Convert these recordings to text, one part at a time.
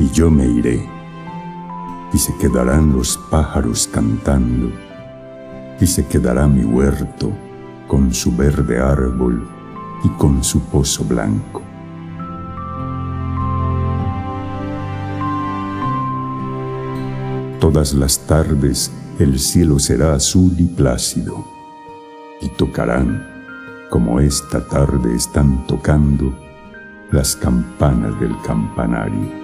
y yo me iré, y se quedarán los pájaros cantando, y se quedará mi huerto con su verde árbol y con su pozo blanco. Todas las tardes el cielo será azul y plácido, y tocarán, como esta tarde están tocando, las campanas del campanario.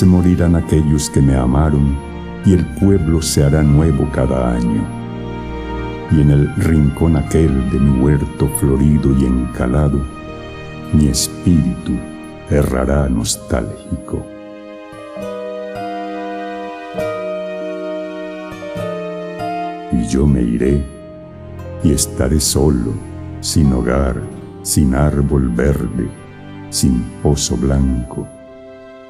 Se morirán aquellos que me amaron y el pueblo se hará nuevo cada año. Y en el rincón aquel de mi huerto florido y encalado, mi espíritu errará nostálgico. Y yo me iré y estaré solo, sin hogar, sin árbol verde, sin pozo blanco,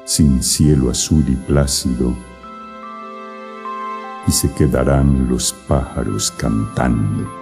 sin cielo azul y plácido, y se quedarán los pájaros cantando